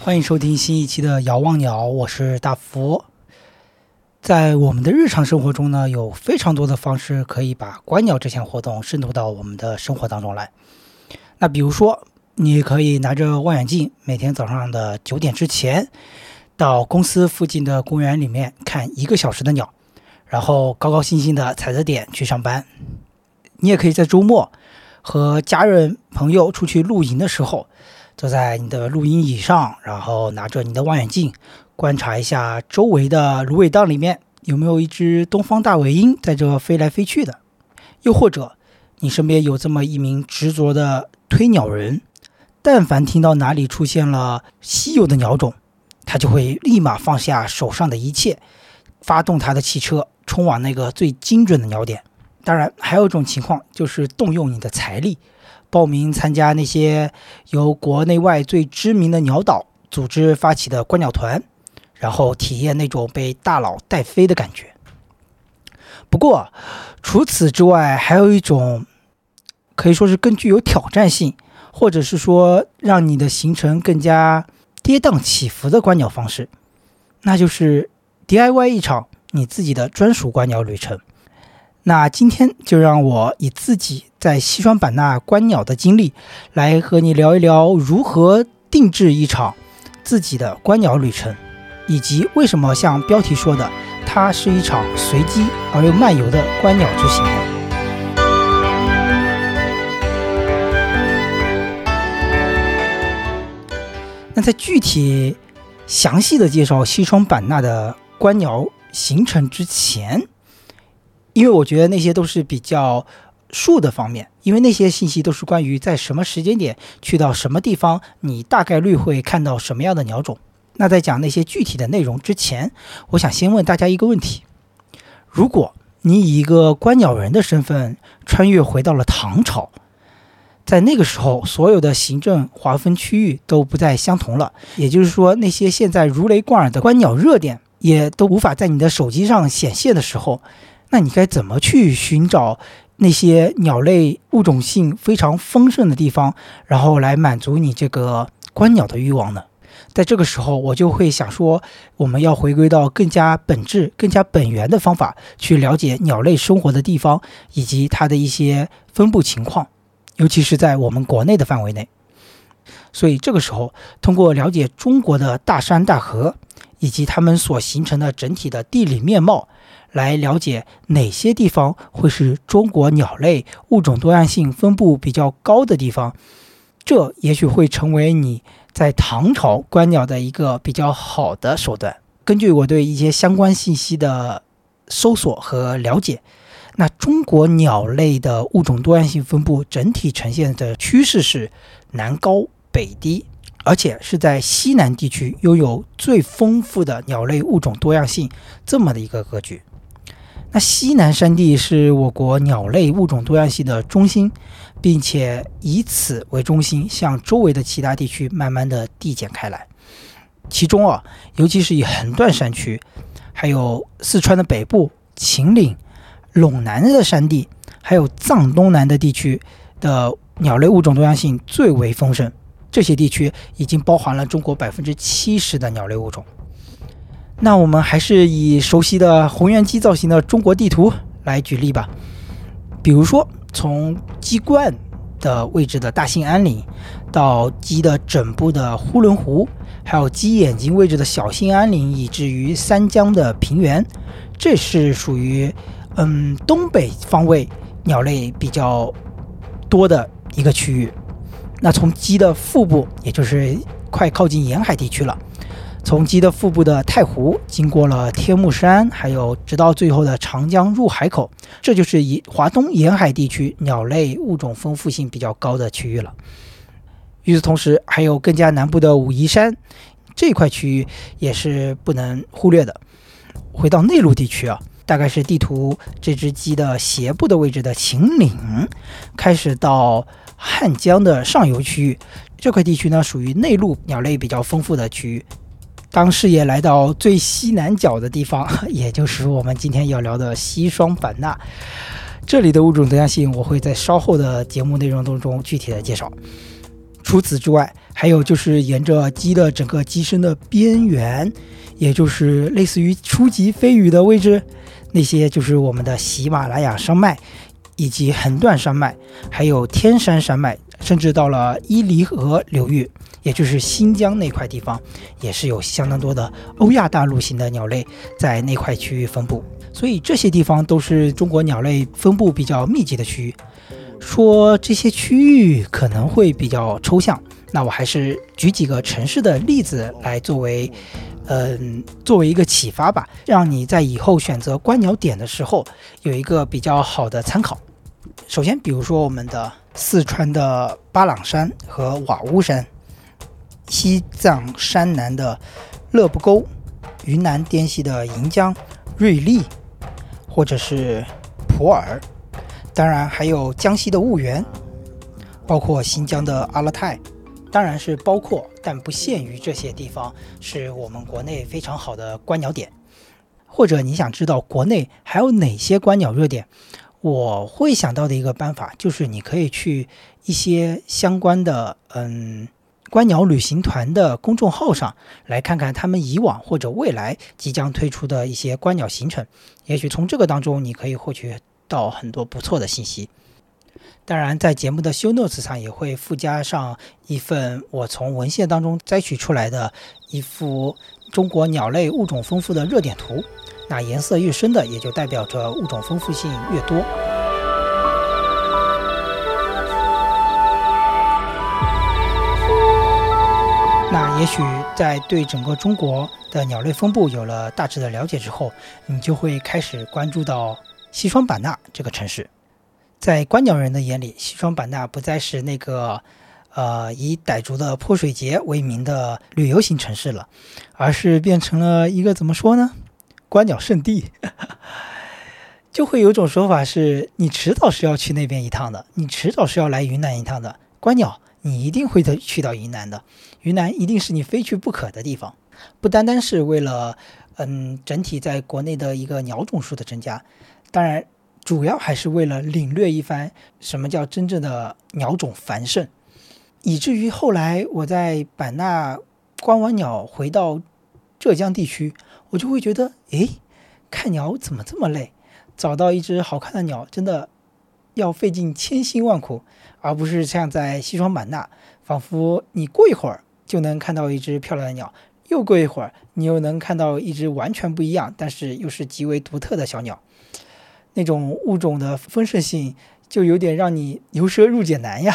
欢迎收听新一期的《遥望鸟》，我是大福。在我们的日常生活中呢，有非常多的方式可以把观鸟这项活动渗透到我们的生活当中来。那比如说，你可以拿着望远镜，每天早上的九点之前，到公司附近的公园里面看一个小时的鸟，然后高高兴兴的踩着点去上班。你也可以在周末和家人朋友出去露营的时候。坐在你的露营椅上，然后拿着你的望远镜，观察一下周围的芦苇荡里面有没有一只东方大尾鹰在这飞来飞去的。又或者，你身边有这么一名执着的推鸟人，但凡听到哪里出现了稀有的鸟种，他就会立马放下手上的一切，发动他的汽车冲往那个最精准的鸟点。当然，还有一种情况就是动用你的财力。报名参加那些由国内外最知名的鸟岛组织发起的观鸟团，然后体验那种被大佬带飞的感觉。不过，除此之外，还有一种可以说是更具有挑战性，或者是说让你的行程更加跌宕起伏的观鸟方式，那就是 DIY 一场你自己的专属观鸟旅程。那今天就让我以自己在西双版纳观鸟的经历，来和你聊一聊如何定制一场自己的观鸟旅程，以及为什么像标题说的，它是一场随机而又漫游的观鸟之行。那在具体详细的介绍西双版纳的观鸟行程之前，因为我觉得那些都是比较数的方面，因为那些信息都是关于在什么时间点去到什么地方，你大概率会看到什么样的鸟种。那在讲那些具体的内容之前，我想先问大家一个问题：如果你以一个观鸟人的身份穿越回到了唐朝，在那个时候，所有的行政划分区域都不再相同了，也就是说，那些现在如雷贯耳的观鸟热点也都无法在你的手机上显现的时候。那你该怎么去寻找那些鸟类物种性非常丰盛的地方，然后来满足你这个观鸟的欲望呢？在这个时候，我就会想说，我们要回归到更加本质、更加本源的方法，去了解鸟类生活的地方以及它的一些分布情况，尤其是在我们国内的范围内。所以这个时候，通过了解中国的大山大河以及它们所形成的整体的地理面貌。来了解哪些地方会是中国鸟类物种多样性分布比较高的地方，这也许会成为你在唐朝观鸟的一个比较好的手段。根据我对一些相关信息的搜索和了解，那中国鸟类的物种多样性分布整体呈现的趋势是南高北低，而且是在西南地区拥有最丰富的鸟类物种多样性这么的一个格局。那西南山地是我国鸟类物种多样性的中心，并且以此为中心向周围的其他地区慢慢的递减开来。其中啊，尤其是以横断山区，还有四川的北部、秦岭、陇南的山地，还有藏东南的地区的鸟类物种多样性最为丰盛。这些地区已经包含了中国百分之七十的鸟类物种。那我们还是以熟悉的红原鸡造型的中国地图来举例吧。比如说，从鸡冠的位置的大兴安岭，到鸡的枕部的呼伦湖，还有鸡眼睛位置的小兴安岭，以至于三江的平原，这是属于嗯东北方位鸟类比较多的一个区域。那从鸡的腹部，也就是快靠近沿海地区了。从鸡的腹部的太湖，经过了天目山，还有直到最后的长江入海口，这就是以华东沿海地区鸟类物种丰富性比较高的区域了。与此同时，还有更加南部的武夷山这块区域也是不能忽略的。回到内陆地区啊，大概是地图这只鸡的斜部的位置的秦岭，开始到汉江的上游区域。这块地区呢，属于内陆鸟类比较丰富的区域。当视野来到最西南角的地方，也就是我们今天要聊的西双版纳，这里的物种多样性，我会在稍后的节目内容当中具体的介绍。除此之外，还有就是沿着鸡的整个机身的边缘，也就是类似于初级飞羽的位置，那些就是我们的喜马拉雅山脉，以及横断山脉，还有天山山脉，甚至到了伊犁河流域。也就是新疆那块地方，也是有相当多的欧亚大陆型的鸟类在那块区域分布，所以这些地方都是中国鸟类分布比较密集的区域。说这些区域可能会比较抽象，那我还是举几个城市的例子来作为，嗯，作为一个启发吧，让你在以后选择观鸟点的时候有一个比较好的参考。首先，比如说我们的四川的巴朗山和瓦屋山。西藏山南的勒布沟，云南滇西的盈江、瑞丽，或者是普洱，当然还有江西的婺源，包括新疆的阿勒泰，当然是包括但不限于这些地方，是我们国内非常好的观鸟点。或者你想知道国内还有哪些观鸟热点，我会想到的一个办法就是你可以去一些相关的，嗯。观鸟旅行团的公众号上来看看他们以往或者未来即将推出的一些观鸟行程，也许从这个当中你可以获取到很多不错的信息。当然，在节目的 show notes 上也会附加上一份我从文献当中摘取出来的一幅中国鸟类物种丰富的热点图。那颜色越深的，也就代表着物种丰富性越多。那也许在对整个中国的鸟类分布有了大致的了解之后，你就会开始关注到西双版纳这个城市。在观鸟人的眼里，西双版纳不再是那个呃以傣族的泼水节为名的旅游型城市了，而是变成了一个怎么说呢？观鸟圣地。就会有种说法是，你迟早是要去那边一趟的，你迟早是要来云南一趟的。观鸟。你一定会的去到云南的，云南一定是你非去不可的地方，不单单是为了，嗯，整体在国内的一个鸟种数的增加，当然主要还是为了领略一番什么叫真正的鸟种繁盛，以至于后来我在版纳观完鸟回到浙江地区，我就会觉得，诶，看鸟怎么这么累？找到一只好看的鸟，真的。要费尽千辛万苦，而不是像在西双版纳，仿佛你过一会儿就能看到一只漂亮的鸟，又过一会儿你又能看到一只完全不一样，但是又是极为独特的小鸟。那种物种的丰盛性，就有点让你由奢入俭难呀。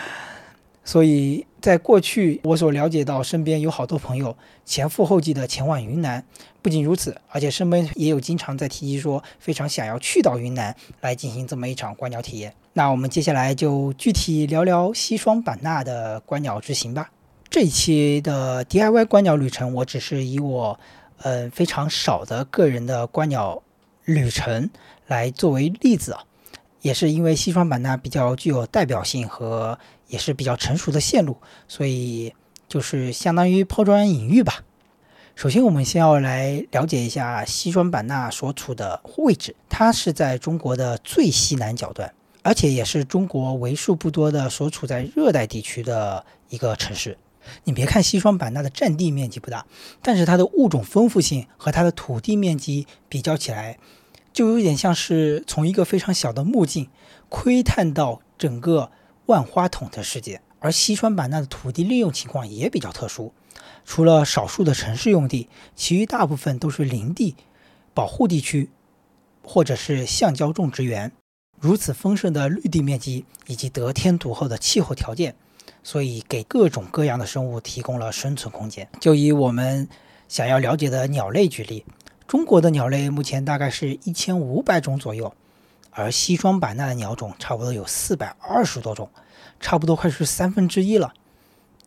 所以在过去，我所了解到，身边有好多朋友前赴后继的前往云南。不仅如此，而且身边也有经常在提及说，非常想要去到云南来进行这么一场观鸟体验。那我们接下来就具体聊聊西双版纳的观鸟之行吧。这一期的 DIY 观鸟旅程，我只是以我呃非常少的个人的观鸟旅程来作为例子啊。也是因为西双版纳比较具有代表性和也是比较成熟的线路，所以就是相当于抛砖引玉吧。首先，我们先要来了解一下西双版纳所处的位置，它是在中国的最西南角端，而且也是中国为数不多的所处在热带地区的一个城市。你别看西双版纳的占地面积不大，但是它的物种丰富性和它的土地面积比较起来。就有点像是从一个非常小的目镜窥探到整个万花筒的世界，而西双版纳的土地利用情况也比较特殊，除了少数的城市用地，其余大部分都是林地、保护地区或者是橡胶种植园。如此丰盛的绿地面积以及得天独厚的气候条件，所以给各种各样的生物提供了生存空间。就以我们想要了解的鸟类举例。中国的鸟类目前大概是一千五百种左右，而西双版纳的鸟种差不多有四百二十多种，差不多快是三分之一了。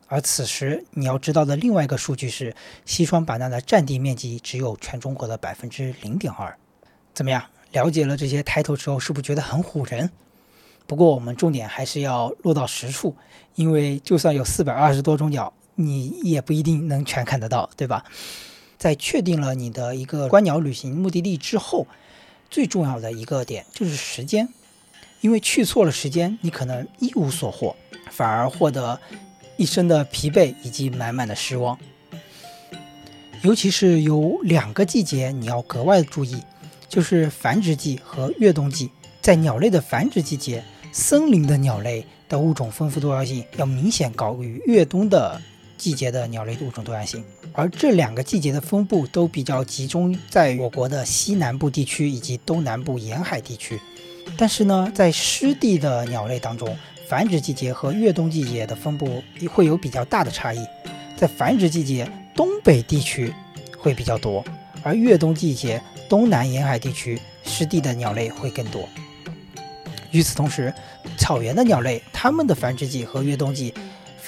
而此时你要知道的另外一个数据是，西双版纳的占地面积只有全中国的百分之零点二。怎么样？了解了这些抬头之后，是不是觉得很唬人？不过我们重点还是要落到实处，因为就算有四百二十多种鸟，你也不一定能全看得到，对吧？在确定了你的一个观鸟旅行目的地之后，最重要的一个点就是时间，因为去错了时间，你可能一无所获，反而获得一身的疲惫以及满满的失望。尤其是有两个季节你要格外注意，就是繁殖季和越冬季。在鸟类的繁殖季节。森林的鸟类的物种丰富多样性要明显高于越冬的季节的鸟类物种多样性，而这两个季节的分布都比较集中在我国的西南部地区以及东南部沿海地区。但是呢，在湿地的鸟类当中，繁殖季节和越冬季节的分布会有比较大的差异。在繁殖季节，东北地区会比较多，而越冬季节，东南沿海地区湿地的鸟类会更多。与此同时，草原的鸟类，它们的繁殖季和越冬季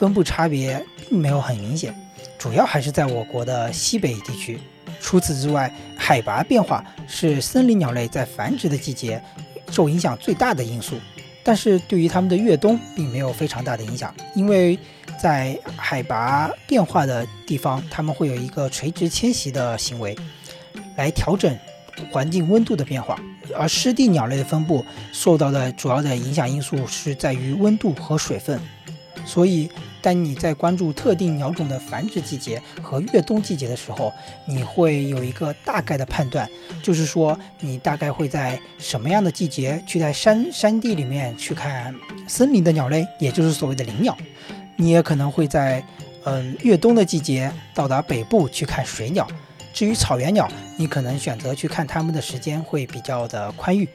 分布差别并没有很明显，主要还是在我国的西北地区。除此之外，海拔变化是森林鸟类在繁殖的季节受影响最大的因素。但是对于它们的越冬并没有非常大的影响，因为在海拔变化的地方，它们会有一个垂直迁徙的行为，来调整环境温度的变化。而湿地鸟类的分布受到的主要的影响因素是在于温度和水分，所以当你在关注特定鸟种的繁殖季节和越冬季节的时候，你会有一个大概的判断，就是说你大概会在什么样的季节去在山山地里面去看森林的鸟类，也就是所谓的林鸟，你也可能会在嗯越冬的季节到达北部去看水鸟。至于草原鸟，你可能选择去看它们的时间会比较的宽裕。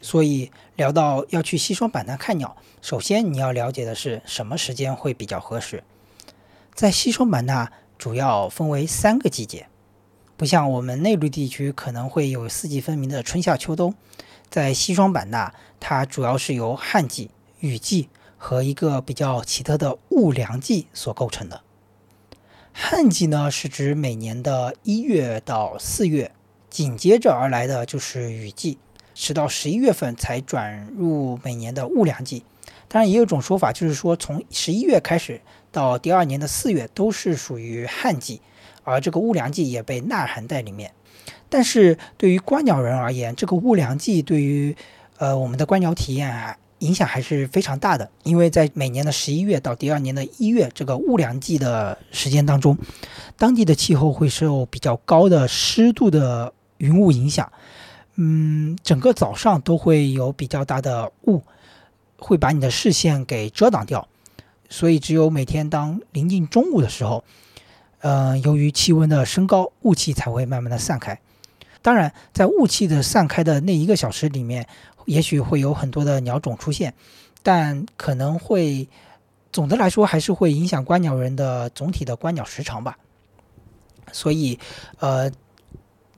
所以聊到要去西双版纳看鸟，首先你要了解的是什么时间会比较合适。在西双版纳主要分为三个季节，不像我们内陆地区可能会有四季分明的春夏秋冬，在西双版纳它主要是由旱季、雨季和一个比较奇特的雾凉季所构成的。旱季呢，是指每年的一月到四月，紧接着而来的就是雨季，直到十一月份才转入每年的雾凉季。当然，也有一种说法，就是说从十一月开始到第二年的四月都是属于旱季，而这个雾凉季也被纳含在里面。但是对于观鸟人而言，这个雾凉季对于呃我们的观鸟体验啊。影响还是非常大的，因为在每年的十一月到第二年的一月这个雾凉季的时间当中，当地的气候会受比较高的湿度的云雾影响，嗯，整个早上都会有比较大的雾，会把你的视线给遮挡掉，所以只有每天当临近中午的时候，呃，由于气温的升高，雾气才会慢慢的散开。当然，在雾气的散开的那一个小时里面。也许会有很多的鸟种出现，但可能会总的来说还是会影响观鸟人的总体的观鸟时长吧。所以，呃，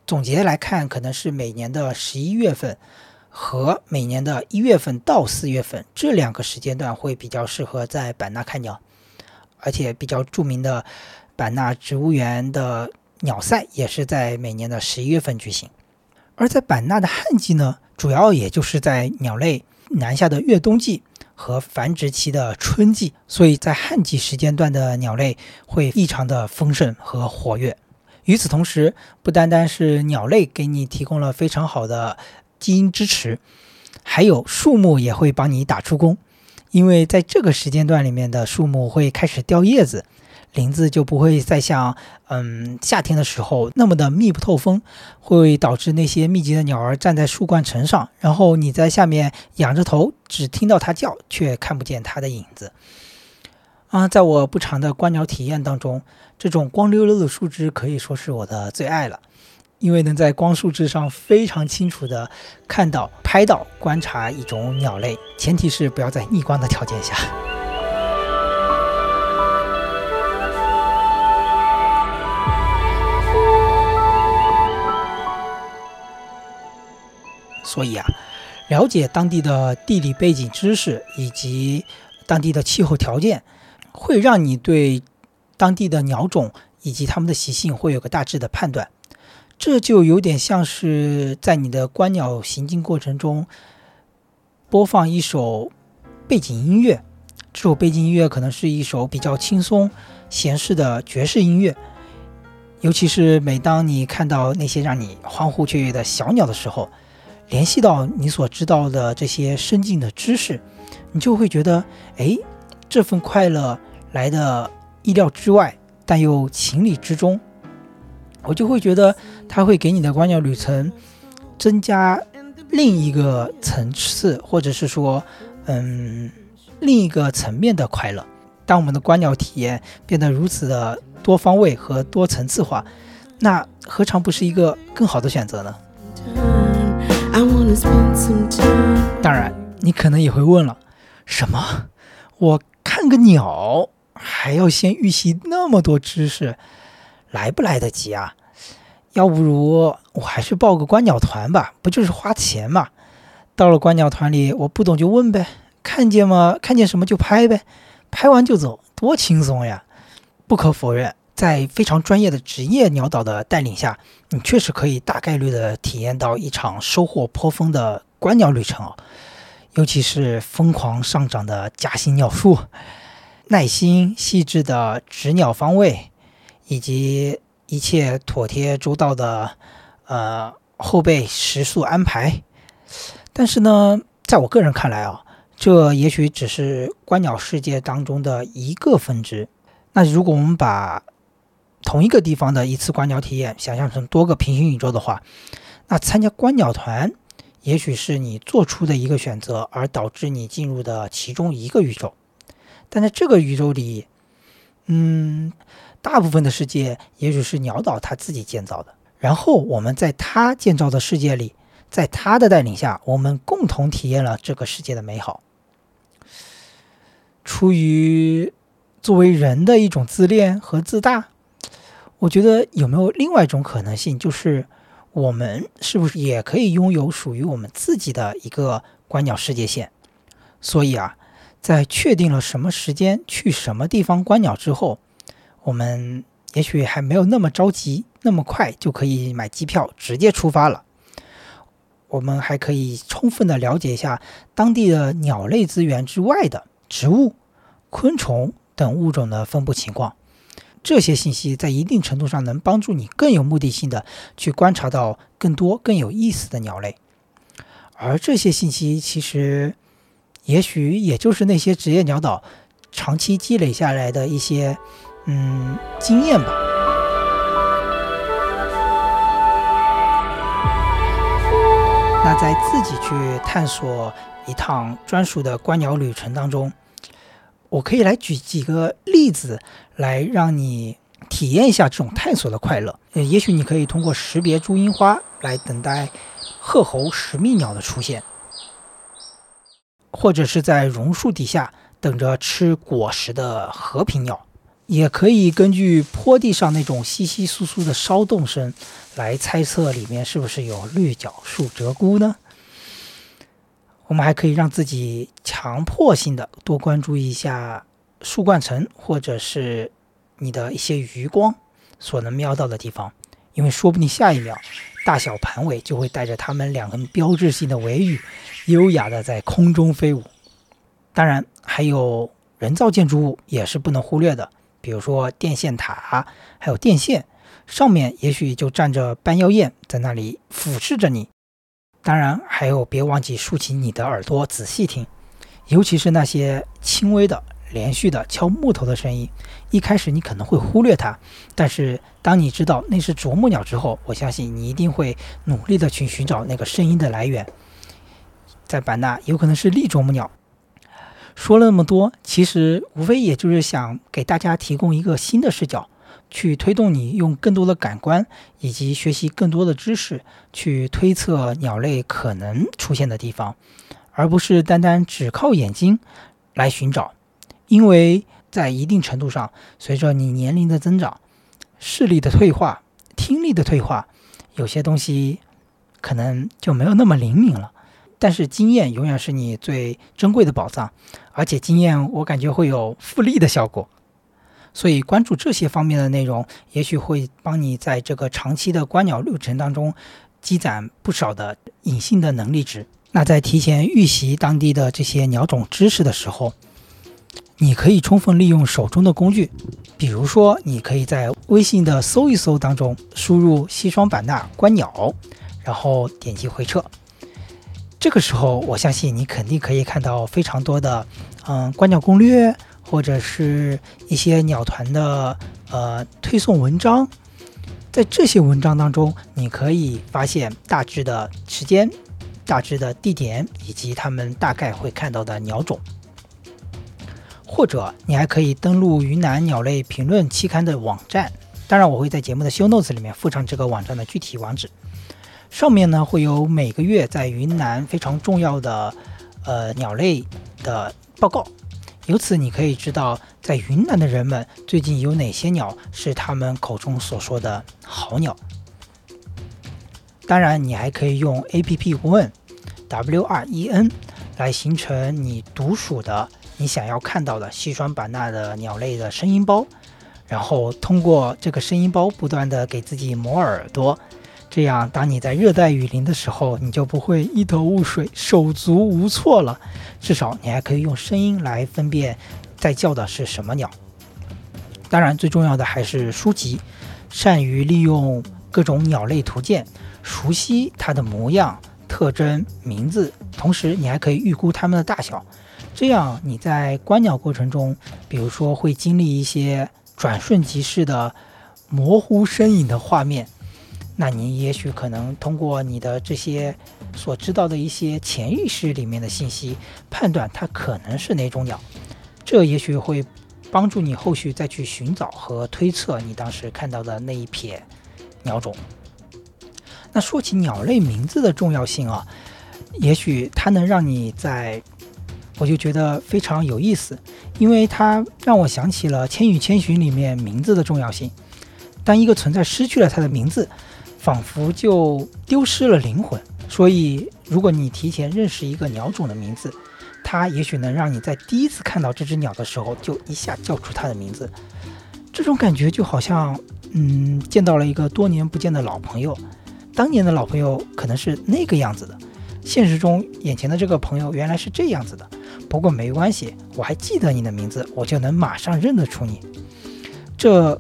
总结来看，可能是每年的十一月份和每年的一月份到四月份这两个时间段会比较适合在版纳看鸟，而且比较著名的版纳植物园的鸟赛也是在每年的十一月份举行。而在版纳的旱季呢？主要也就是在鸟类南下的越冬季和繁殖期的春季，所以在旱季时间段的鸟类会异常的丰盛和活跃。与此同时，不单单是鸟类给你提供了非常好的基因支持，还有树木也会帮你打出工，因为在这个时间段里面的树木会开始掉叶子。林子就不会再像嗯夏天的时候那么的密不透风，会导致那些密集的鸟儿站在树冠层上，然后你在下面仰着头，只听到它叫，却看不见它的影子。啊，在我不长的观鸟体验当中，这种光溜溜的树枝可以说是我的最爱了，因为能在光束之上非常清楚的看到、拍到、观察一种鸟类，前提是不要在逆光的条件下。所以啊，了解当地的地理背景知识以及当地的气候条件，会让你对当地的鸟种以及它们的习性会有个大致的判断。这就有点像是在你的观鸟行进过程中播放一首背景音乐，这首背景音乐可能是一首比较轻松、闲适的爵士音乐。尤其是每当你看到那些让你欢呼雀跃的小鸟的时候，联系到你所知道的这些深进的知识，你就会觉得，哎，这份快乐来的意料之外，但又情理之中。我就会觉得，它会给你的观鸟旅程增加另一个层次，或者是说，嗯，另一个层面的快乐。当我们的观鸟体验变得如此的多方位和多层次化，那何尝不是一个更好的选择呢？当然，你可能也会问了，什么？我看个鸟还要先预习那么多知识，来不来得及啊？要不如我还是报个观鸟团吧，不就是花钱嘛？到了观鸟团里，我不懂就问呗，看见吗？看见什么就拍呗。拍完就走，多轻松呀！不可否认，在非常专业的职业鸟导的带领下，你确实可以大概率的体验到一场收获颇丰的观鸟旅程哦。尤其是疯狂上涨的夹心鸟数，耐心细致的指鸟方位，以及一切妥帖周到的呃后备食宿安排。但是呢，在我个人看来啊。这也许只是观鸟世界当中的一个分支。那如果我们把同一个地方的一次观鸟体验想象成多个平行宇宙的话，那参加观鸟团也许是你做出的一个选择，而导致你进入的其中一个宇宙。但在这个宇宙里，嗯，大部分的世界也许是鸟岛他自己建造的，然后我们在他建造的世界里，在他的带领下，我们共同体验了这个世界的美好。出于作为人的一种自恋和自大，我觉得有没有另外一种可能性，就是我们是不是也可以拥有属于我们自己的一个观鸟世界线？所以啊，在确定了什么时间去什么地方观鸟之后，我们也许还没有那么着急，那么快就可以买机票直接出发了。我们还可以充分的了解一下当地的鸟类资源之外的。植物、昆虫等物种的分布情况，这些信息在一定程度上能帮助你更有目的性的去观察到更多更有意思的鸟类。而这些信息其实，也许也就是那些职业鸟导长期积累下来的一些嗯经验吧。那在自己去探索。一趟专属的观鸟旅程当中，我可以来举几个例子，来让你体验一下这种探索的快乐。也许你可以通过识别朱樱花来等待鹤猴食蜜鸟的出现，或者是在榕树底下等着吃果实的和平鸟，也可以根据坡地上那种稀稀疏疏的骚动声来猜测里面是不是有绿角树鹧鸪呢？我们还可以让自己强迫性的多关注一下树冠层，或者是你的一些余光所能瞄到的地方，因为说不定下一秒，大小盘尾就会带着它们两根标志性的尾羽，优雅的在空中飞舞。当然，还有人造建筑物也是不能忽略的，比如说电线塔，还有电线上面，也许就站着斑腰雁在那里俯视着你。当然，还有别忘记竖起你的耳朵仔细听，尤其是那些轻微的、连续的敲木头的声音。一开始你可能会忽略它，但是当你知道那是啄木鸟之后，我相信你一定会努力的去寻找那个声音的来源。在版纳，有可能是丽啄木鸟。说了那么多，其实无非也就是想给大家提供一个新的视角。去推动你用更多的感官以及学习更多的知识去推测鸟类可能出现的地方，而不是单单只靠眼睛来寻找。因为在一定程度上，随着你年龄的增长，视力的退化、听力的退化，有些东西可能就没有那么灵敏了。但是经验永远是你最珍贵的宝藏，而且经验我感觉会有复利的效果。所以关注这些方面的内容，也许会帮你在这个长期的观鸟路程当中积攒不少的隐性的能力值。那在提前预习当地的这些鸟种知识的时候，你可以充分利用手中的工具，比如说，你可以在微信的搜一搜当中输入西双版纳观鸟，然后点击回撤。这个时候，我相信你肯定可以看到非常多的，嗯，观鸟攻略。或者是一些鸟团的呃推送文章，在这些文章当中，你可以发现大致的时间、大致的地点以及他们大概会看到的鸟种。或者你还可以登录云南鸟类评论期刊的网站，当然我会在节目的 show notes 里面附上这个网站的具体网址。上面呢会有每个月在云南非常重要的呃鸟类的报告。由此，你可以知道，在云南的人们最近有哪些鸟是他们口中所说的好鸟。当然，你还可以用 A P P 问 W R E N 来形成你独属的、你想要看到的西双版纳的鸟类的声音包，然后通过这个声音包不断的给自己磨耳朵。这样，当你在热带雨林的时候，你就不会一头雾水、手足无措了。至少你还可以用声音来分辨在叫的是什么鸟。当然，最重要的还是书籍，善于利用各种鸟类图鉴，熟悉它的模样、特征、名字，同时你还可以预估它们的大小。这样你在观鸟过程中，比如说会经历一些转瞬即逝的模糊身影的画面。那你也许可能通过你的这些所知道的一些潜意识里面的信息，判断它可能是哪种鸟，这也许会帮助你后续再去寻找和推测你当时看到的那一撇鸟种。那说起鸟类名字的重要性啊，也许它能让你在，我就觉得非常有意思，因为它让我想起了《千与千寻》里面名字的重要性。当一个存在失去了它的名字，仿佛就丢失了灵魂，所以如果你提前认识一个鸟种的名字，它也许能让你在第一次看到这只鸟的时候就一下叫出它的名字。这种感觉就好像，嗯，见到了一个多年不见的老朋友。当年的老朋友可能是那个样子的，现实中眼前的这个朋友原来是这样子的。不过没关系，我还记得你的名字，我就能马上认得出你。这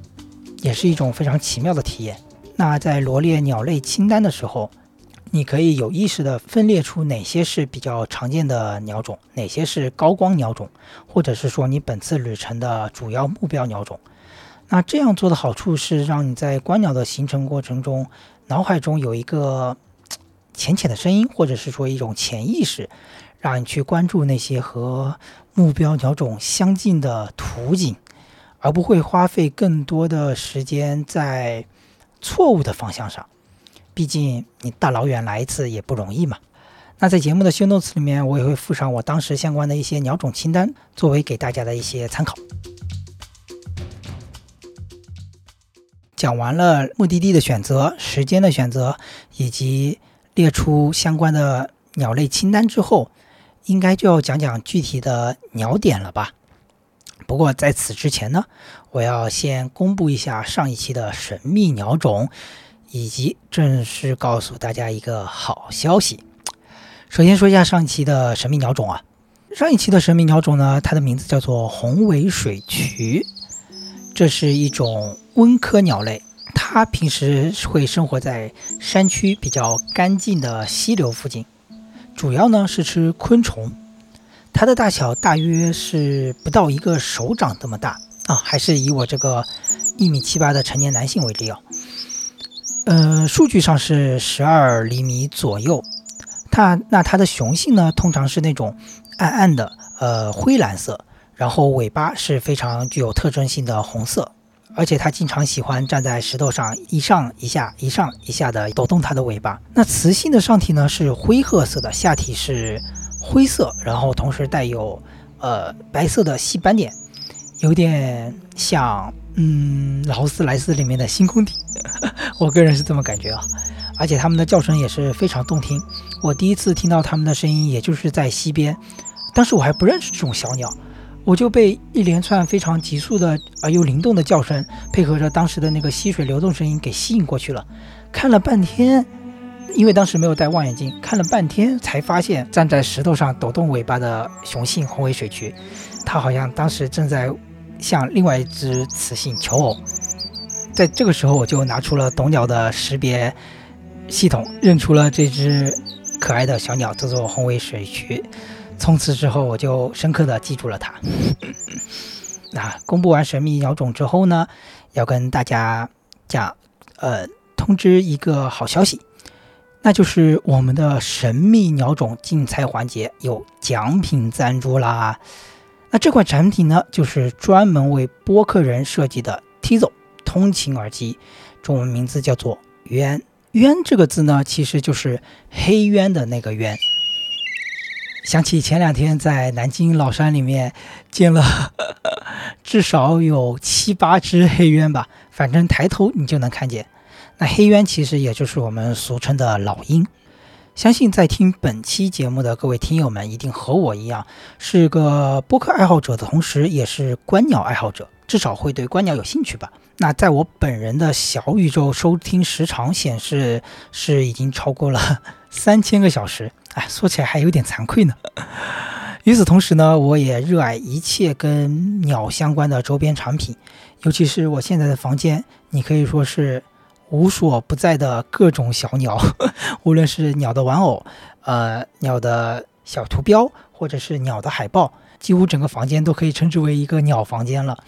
也是一种非常奇妙的体验。那在罗列鸟类清单的时候，你可以有意识地分列出哪些是比较常见的鸟种，哪些是高光鸟种，或者是说你本次旅程的主要目标鸟种。那这样做的好处是让你在观鸟的行程过程中，脑海中有一个浅浅的声音，或者是说一种潜意识，让你去关注那些和目标鸟种相近的图景，而不会花费更多的时间在。错误的方向上，毕竟你大老远来一次也不容易嘛。那在节目的修 notes 里面，我也会附上我当时相关的一些鸟种清单，作为给大家的一些参考。讲完了目的地的选择、时间的选择，以及列出相关的鸟类清单之后，应该就要讲讲具体的鸟点了吧？不过在此之前呢，我要先公布一下上一期的神秘鸟种，以及正式告诉大家一个好消息。首先说一下上一期的神秘鸟种啊，上一期的神秘鸟种呢，它的名字叫做红尾水渠，这是一种温科鸟类，它平时会生活在山区比较干净的溪流附近，主要呢是吃昆虫。它的大小大约是不到一个手掌这么大啊，还是以我这个一米七八的成年男性为例啊。呃，数据上是十二厘米左右。它那它的雄性呢，通常是那种暗暗的呃灰蓝色，然后尾巴是非常具有特征性的红色，而且它经常喜欢站在石头上一上一下一上一下的抖动它的尾巴。那雌性的上体呢是灰褐色的，下体是。灰色，然后同时带有呃白色的细斑点，有点像嗯劳斯莱斯里面的星空顶，我个人是这么感觉啊。而且它们的叫声也是非常动听。我第一次听到它们的声音，也就是在溪边，当时我还不认识这种小鸟，我就被一连串非常急速的而又灵动的叫声，配合着当时的那个溪水流动声音给吸引过去了。看了半天，因为当时没有戴望远镜，看了半天才发现站在石头上抖动尾巴的雄性红尾水渠，它好像当时正在向另外一只雌性求偶。在这个时候，我就拿出了懂鸟的识别系统，认出了这只可爱的小鸟，叫做红尾水渠。从此之后，我就深刻的记住了它。那公布完神秘鸟种之后呢，要跟大家讲，呃，通知一个好消息，那就是我们的神秘鸟种竞猜环节有奖品赞助啦。那这款产品呢，就是专门为播客人设计的 Tizo。通勤耳机，中文名字叫做“渊渊这个字呢，其实就是黑渊的那个渊。想起前两天在南京老山里面见了 至少有七八只黑鸢吧，反正抬头你就能看见。那黑鸢其实也就是我们俗称的老鹰。相信在听本期节目的各位听友们，一定和我一样是个播客爱好者的同时，也是观鸟爱好者，至少会对观鸟有兴趣吧。那在我本人的小宇宙收听时长显示是已经超过了三千个小时，哎，说起来还有点惭愧呢。与此同时呢，我也热爱一切跟鸟相关的周边产品，尤其是我现在的房间，你可以说是无所不在的各种小鸟，无论是鸟的玩偶，呃，鸟的小图标，或者是鸟的海报，几乎整个房间都可以称之为一个鸟房间了。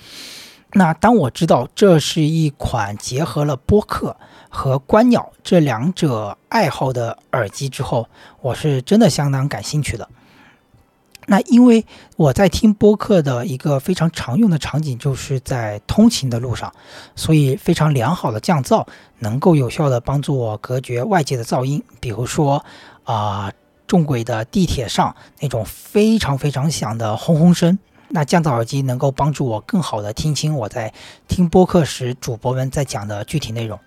那当我知道这是一款结合了播客和观鸟这两者爱好的耳机之后，我是真的相当感兴趣的。那因为我在听播客的一个非常常用的场景就是在通勤的路上，所以非常良好的降噪能够有效的帮助我隔绝外界的噪音，比如说啊重轨的地铁上那种非常非常响的轰轰声。那降噪耳机能够帮助我更好的听清我在听播客时主播们在讲的具体内容。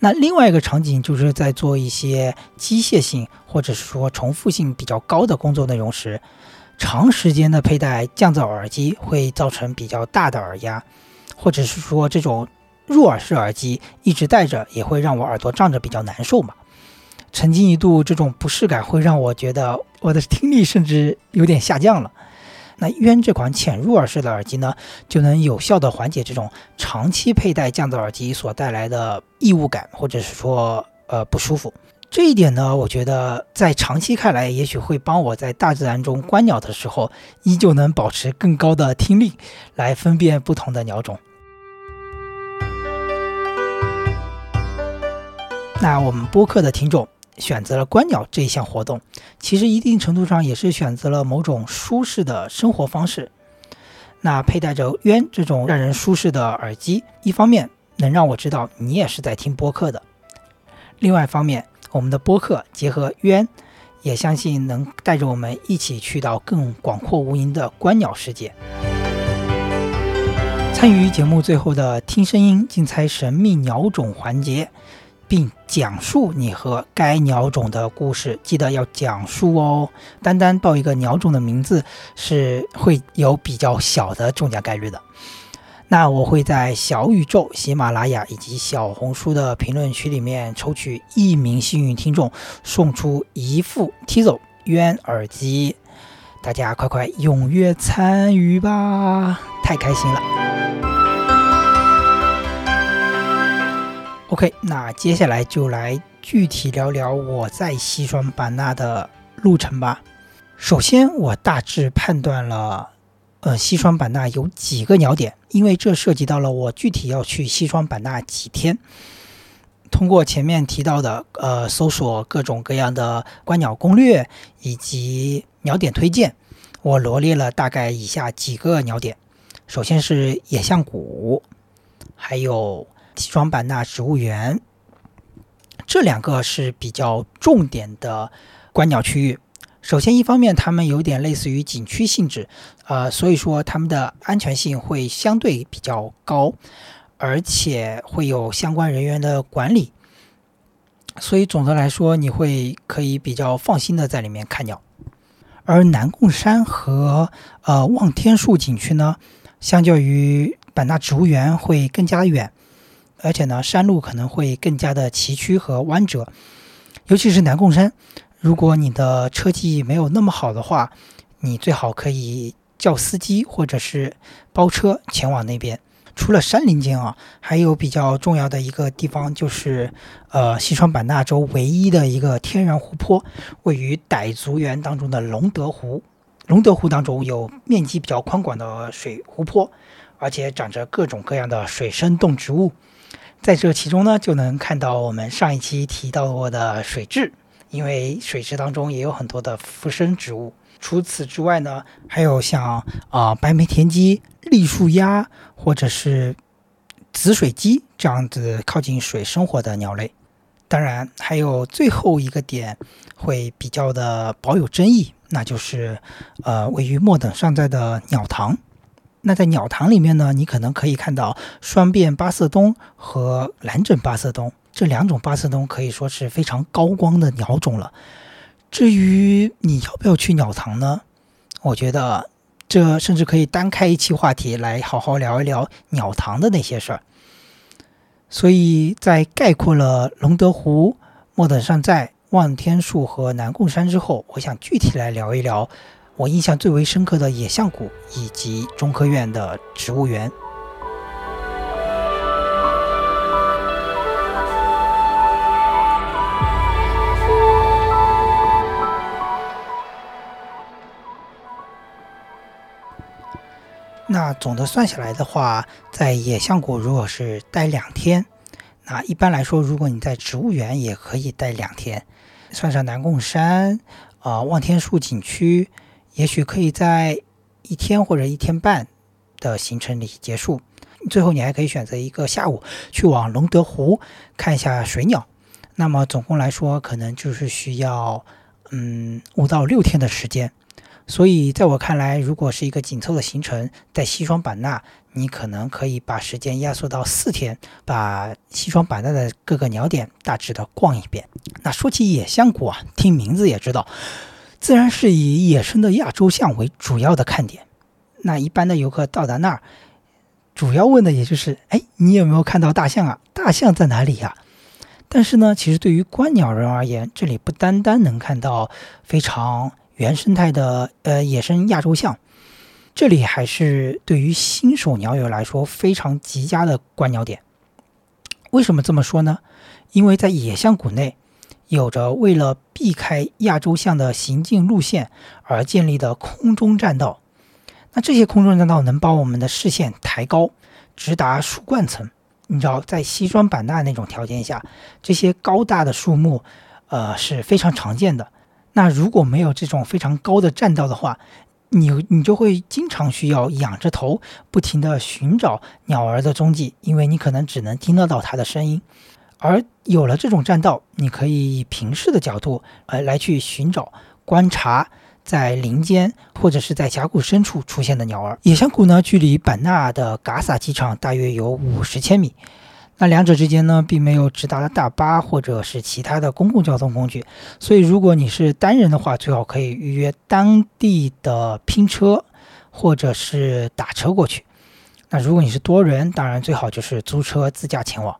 那另外一个场景就是在做一些机械性或者是说重复性比较高的工作内容时，长时间的佩戴降噪耳机会造成比较大的耳压，或者是说这种入耳式耳机一直戴着也会让我耳朵胀着比较难受嘛。曾经一度这种不适感会让我觉得我的听力甚至有点下降了。那渊这款浅入耳式的耳机呢，就能有效的缓解这种长期佩戴降噪耳机所带来的异物感，或者是说呃不舒服。这一点呢，我觉得在长期看来，也许会帮我在大自然中观鸟的时候，依旧能保持更高的听力，来分辨不同的鸟种。那我们播客的听众。选择了观鸟这一项活动，其实一定程度上也是选择了某种舒适的生活方式。那佩戴着渊这种让人舒适的耳机，一方面能让我知道你也是在听播客的；另外一方面，我们的播客结合渊，也相信能带着我们一起去到更广阔无垠的观鸟世界。参与节目最后的听声音竞猜神秘鸟种环节。并讲述你和该鸟种的故事，记得要讲述哦。单单报一个鸟种的名字是会有比较小的中奖概率的。那我会在小宇宙、喜马拉雅以及小红书的评论区里面抽取一名幸运听众，送出一副 Tizo 鸢耳机。大家快快踊跃参与吧，太开心了！OK，那接下来就来具体聊聊我在西双版纳的路程吧。首先，我大致判断了，呃，西双版纳有几个鸟点，因为这涉及到了我具体要去西双版纳几天。通过前面提到的，呃，搜索各种各样的观鸟攻略以及鸟点推荐，我罗列了大概以下几个鸟点。首先是野象谷，还有。西双版纳植物园，这两个是比较重点的观鸟区域。首先，一方面它们有点类似于景区性质，呃，所以说它们的安全性会相对比较高，而且会有相关人员的管理，所以总的来说，你会可以比较放心的在里面看鸟。而南贡山和呃望天树景区呢，相较于版纳植物园会更加远，而且呢山路可能会更加的崎岖和弯折，尤其是南贡山，如果你的车技没有那么好的话，你最好可以叫司机或者是包车前往那边。除了山林间啊，还有比较重要的一个地方就是，呃，西双版纳州唯一的一个天然湖泊，位于傣族园当中的龙德湖。龙德湖当中有面积比较宽广的水湖泊，而且长着各种各样的水生动植物。在这其中呢，就能看到我们上一期提到过的水蛭，因为水池当中也有很多的浮生植物。除此之外呢，还有像啊白眉田鸡、栗树鸭或者是紫水鸡这样子靠近水生活的鸟类。当然，还有最后一个点会比较的保有争议，那就是呃位于末等上在的鸟塘。那在鸟塘里面呢，你可能可以看到双变八色鸫和蓝枕八色鸫这两种八色鸫，可以说是非常高光的鸟种了。至于你要不要去鸟塘呢？我觉得这甚至可以单开一期话题来好好聊一聊鸟塘的那些事儿。所以在概括了龙德湖、莫等山寨、望天树和南贡山之后，我想具体来聊一聊我印象最为深刻的野象谷以及中科院的植物园。那总的算下来的话，在野象谷如果是待两天，那一般来说，如果你在植物园也可以待两天，算上南贡山、啊望天树景区，也许可以在一天或者一天半的行程里结束。最后你还可以选择一个下午去往龙德湖看一下水鸟。那么总共来说，可能就是需要嗯五到六天的时间。所以，在我看来，如果是一个紧凑的行程，在西双版纳，你可能可以把时间压缩到四天，把西双版纳的各个鸟点大致的逛一遍。那说起野象谷啊，听名字也知道，自然是以野生的亚洲象为主要的看点。那一般的游客到达那儿，主要问的也就是：哎，你有没有看到大象啊？大象在哪里呀？但是呢，其实对于观鸟人而言，这里不单单能看到非常。原生态的呃野生亚洲象，这里还是对于新手鸟友来说非常极佳的观鸟点。为什么这么说呢？因为在野象谷内，有着为了避开亚洲象的行进路线而建立的空中栈道。那这些空中栈道能把我们的视线抬高，直达树冠层。你知道，在西双版纳那种条件下，这些高大的树木，呃是非常常见的。那如果没有这种非常高的栈道的话，你你就会经常需要仰着头，不停地寻找鸟儿的踪迹，因为你可能只能听得到它的声音。而有了这种栈道，你可以以平视的角度，呃，来去寻找、观察在林间或者是在峡谷深处出现的鸟儿。野象谷呢，距离版纳的嘎萨机场大约有五十千米。那两者之间呢，并没有直达的大巴或者是其他的公共交通工具，所以如果你是单人的话，最好可以预约当地的拼车或者是打车过去。那如果你是多人，当然最好就是租车自驾前往。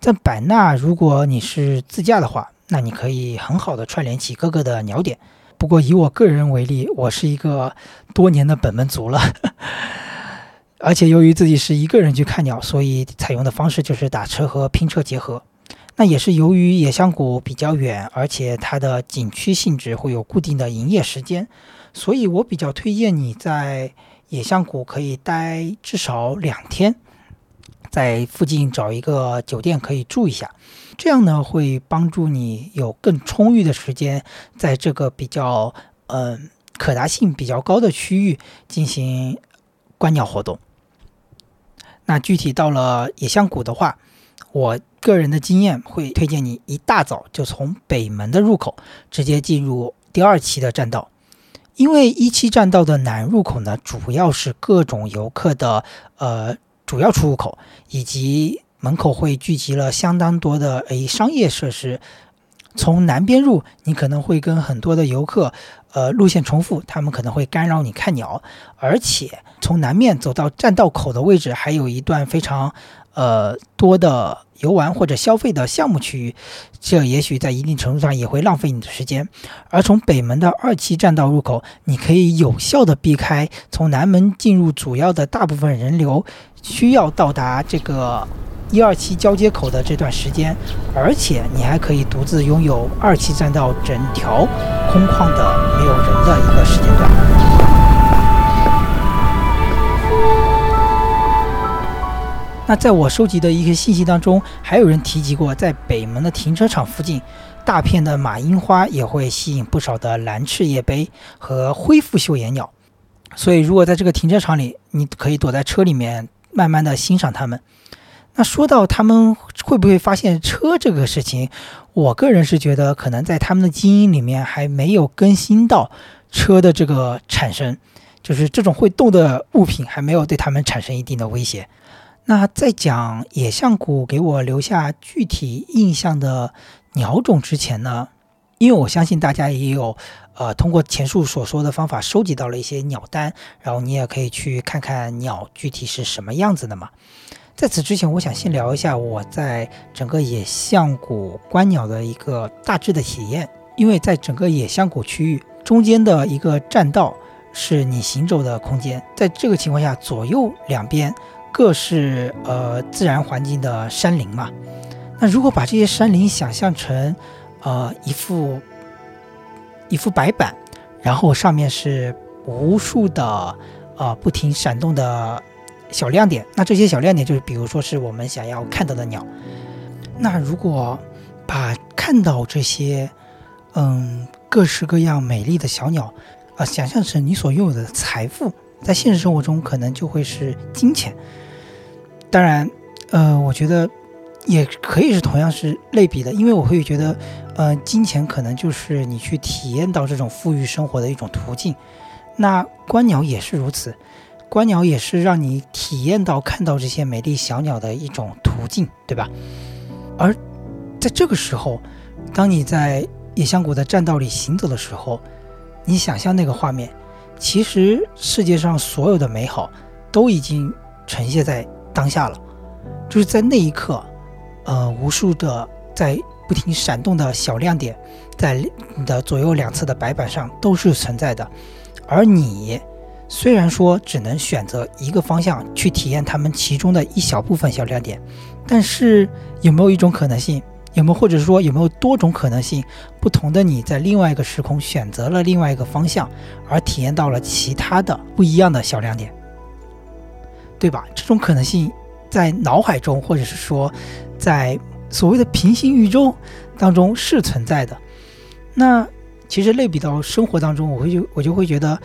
在百纳，如果你是自驾的话，那你可以很好的串联起各个的鸟点。不过以我个人为例，我是一个多年的本门族了。而且由于自己是一个人去看鸟，所以采用的方式就是打车和拼车结合。那也是由于野象谷比较远，而且它的景区性质会有固定的营业时间，所以我比较推荐你在野象谷可以待至少两天，在附近找一个酒店可以住一下，这样呢会帮助你有更充裕的时间在这个比较嗯可达性比较高的区域进行观鸟活动。那具体到了野象谷的话，我个人的经验会推荐你一大早就从北门的入口直接进入第二期的栈道，因为一期栈道的南入口呢，主要是各种游客的呃主要出入口，以及门口会聚集了相当多的诶商业设施。从南边入，你可能会跟很多的游客，呃，路线重复，他们可能会干扰你看鸟。而且从南面走到栈道口的位置，还有一段非常，呃，多的游玩或者消费的项目区域，这也许在一定程度上也会浪费你的时间。而从北门的二期栈道入口，你可以有效的避开从南门进入主要的大部分人流。需要到达这个一二期交接口的这段时间，而且你还可以独自拥有二期栈道整条空旷的没有人的一个时间段。那在我收集的一些信息当中，还有人提及过，在北门的停车场附近，大片的马樱花也会吸引不少的蓝翅叶杯和灰腹绣眼鸟。所以，如果在这个停车场里，你可以躲在车里面。慢慢的欣赏他们。那说到他们会不会发现车这个事情，我个人是觉得可能在他们的基因里面还没有更新到车的这个产生，就是这种会动的物品还没有对他们产生一定的威胁。那在讲野象谷给我留下具体印象的鸟种之前呢，因为我相信大家也有。呃，通过前述所说的方法收集到了一些鸟单，然后你也可以去看看鸟具体是什么样子的嘛。在此之前，我想先聊一下我在整个野象谷观鸟的一个大致的体验。因为在整个野象谷区域中间的一个栈道是你行走的空间，在这个情况下，左右两边各是呃自然环境的山林嘛。那如果把这些山林想象成呃一副。一副白板，然后上面是无数的呃不停闪动的小亮点。那这些小亮点就是，比如说是我们想要看到的鸟。那如果把看到这些嗯各式各样美丽的小鸟啊，想象成你所拥有的财富，在现实生活中可能就会是金钱。当然，呃，我觉得。也可以是同样是类比的，因为我会觉得，呃，金钱可能就是你去体验到这种富裕生活的一种途径。那观鸟也是如此，观鸟也是让你体验到看到这些美丽小鸟的一种途径，对吧？而在这个时候，当你在野象谷的栈道里行走的时候，你想象那个画面，其实世界上所有的美好都已经呈现在当下了，就是在那一刻。呃，无数的在不停闪动的小亮点，在你的左右两侧的白板上都是存在的。而你虽然说只能选择一个方向去体验它们其中的一小部分小亮点，但是有没有一种可能性？有没有或者说有没有多种可能性？不同的你在另外一个时空选择了另外一个方向，而体验到了其他的不一样的小亮点，对吧？这种可能性在脑海中，或者是说。在所谓的平行宇宙当中是存在的。那其实类比到生活当中，我会就我就会觉得，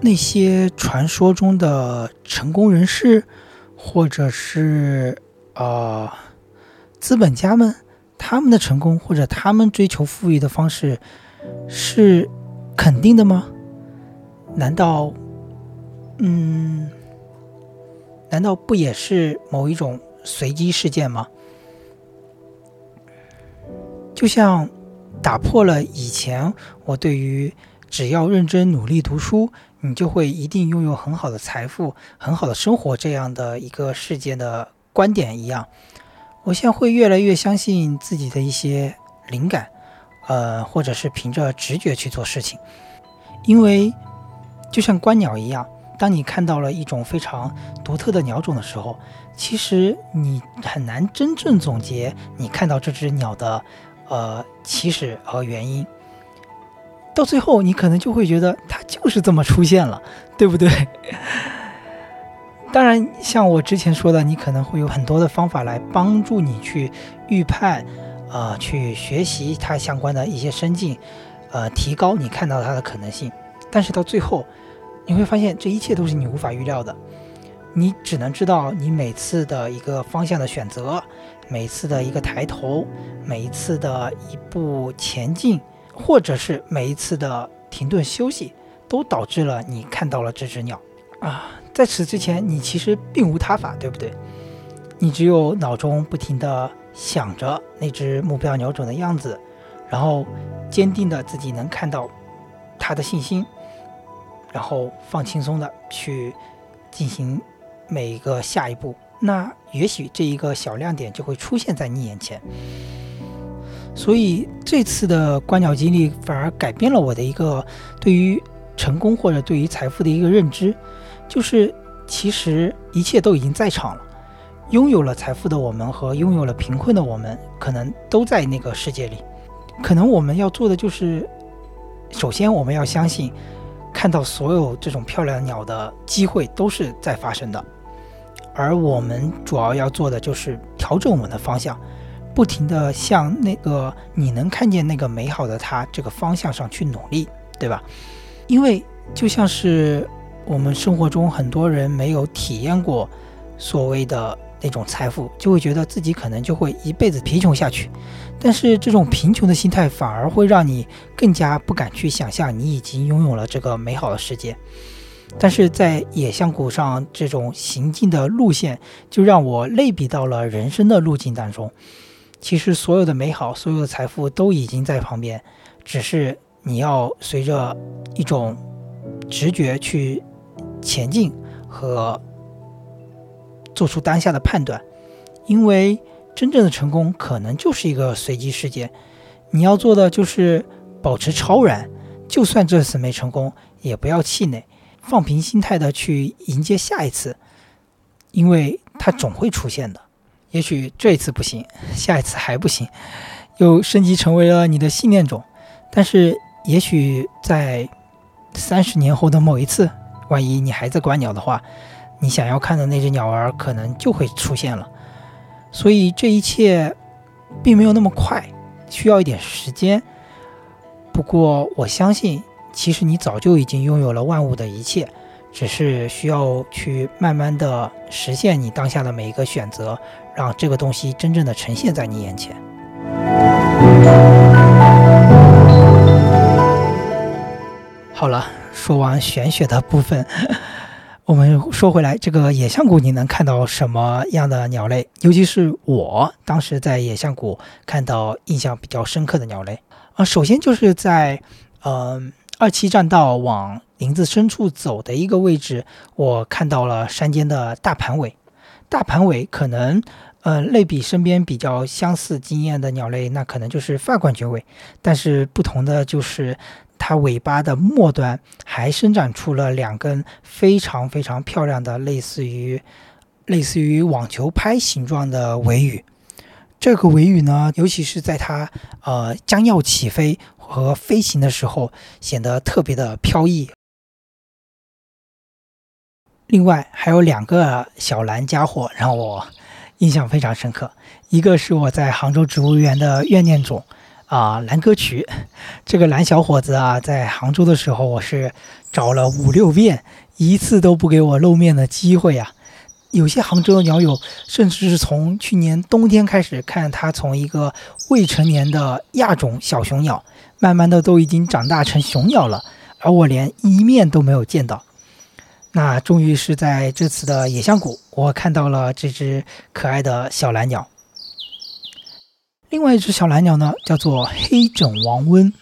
那些传说中的成功人士，或者是啊资本家们，他们的成功或者他们追求富裕的方式，是肯定的吗？难道，嗯，难道不也是某一种随机事件吗？就像打破了以前我对于只要认真努力读书，你就会一定拥有很好的财富、很好的生活这样的一个世界的观点一样，我现在会越来越相信自己的一些灵感，呃，或者是凭着直觉去做事情。因为就像观鸟一样，当你看到了一种非常独特的鸟种的时候，其实你很难真正总结你看到这只鸟的。呃，起始和原因，到最后你可能就会觉得它就是这么出现了，对不对？当然，像我之前说的，你可能会有很多的方法来帮助你去预判，呃，去学习它相关的一些生境，呃，提高你看到它的可能性。但是到最后，你会发现这一切都是你无法预料的，你只能知道你每次的一个方向的选择。每次的一个抬头，每一次的一步前进，或者是每一次的停顿休息，都导致了你看到了这只鸟啊！在此之前，你其实并无他法，对不对？你只有脑中不停地想着那只目标鸟种的样子，然后坚定的自己能看到它的信心，然后放轻松的去进行每一个下一步，那也许这一个小亮点就会出现在你眼前。所以这次的观鸟经历反而改变了我的一个对于成功或者对于财富的一个认知，就是其实一切都已经在场了。拥有了财富的我们和拥有了贫困的我们，可能都在那个世界里。可能我们要做的就是，首先我们要相信，看到所有这种漂亮鸟的机会都是在发生的。而我们主要要做的就是调整我们的方向，不停地向那个你能看见那个美好的它这个方向上去努力，对吧？因为就像是我们生活中很多人没有体验过所谓的。那种财富就会觉得自己可能就会一辈子贫穷下去，但是这种贫穷的心态反而会让你更加不敢去想象你已经拥有了这个美好的世界。但是在野象谷上这种行进的路线，就让我类比到了人生的路径当中。其实所有的美好，所有的财富都已经在旁边，只是你要随着一种直觉去前进和。做出当下的判断，因为真正的成功可能就是一个随机事件。你要做的就是保持超然，就算这次没成功，也不要气馁，放平心态的去迎接下一次，因为它总会出现的。也许这一次不行，下一次还不行，又升级成为了你的信念种。但是，也许在三十年后的某一次，万一你还在观鸟的话。你想要看的那只鸟儿可能就会出现了，所以这一切并没有那么快，需要一点时间。不过我相信，其实你早就已经拥有了万物的一切，只是需要去慢慢的实现你当下的每一个选择，让这个东西真正的呈现在你眼前。好了，说完玄学的部分。我们说回来，这个野象谷你能看到什么样的鸟类？尤其是我当时在野象谷看到印象比较深刻的鸟类啊，首先就是在呃二期栈道往林子深处走的一个位置，我看到了山间的大盘尾。大盘尾可能呃类比身边比较相似经验的鸟类，那可能就是发冠绝尾，但是不同的就是。它尾巴的末端还伸展出了两根非常非常漂亮的，类似于类似于网球拍形状的尾羽。这个尾羽呢，尤其是在它呃将要起飞和飞行的时候，显得特别的飘逸。另外还有两个小蓝家伙让我印象非常深刻，一个是我在杭州植物园的怨念种。啊，蓝歌曲，这个蓝小伙子啊，在杭州的时候，我是找了五六遍，一次都不给我露面的机会啊。有些杭州的鸟友，甚至是从去年冬天开始，看它从一个未成年的亚种小雄鸟，慢慢的都已经长大成雄鸟了，而我连一面都没有见到。那终于是在这次的野象谷，我看到了这只可爱的小蓝鸟。另外一只小蓝鸟呢，叫做黑枕王温。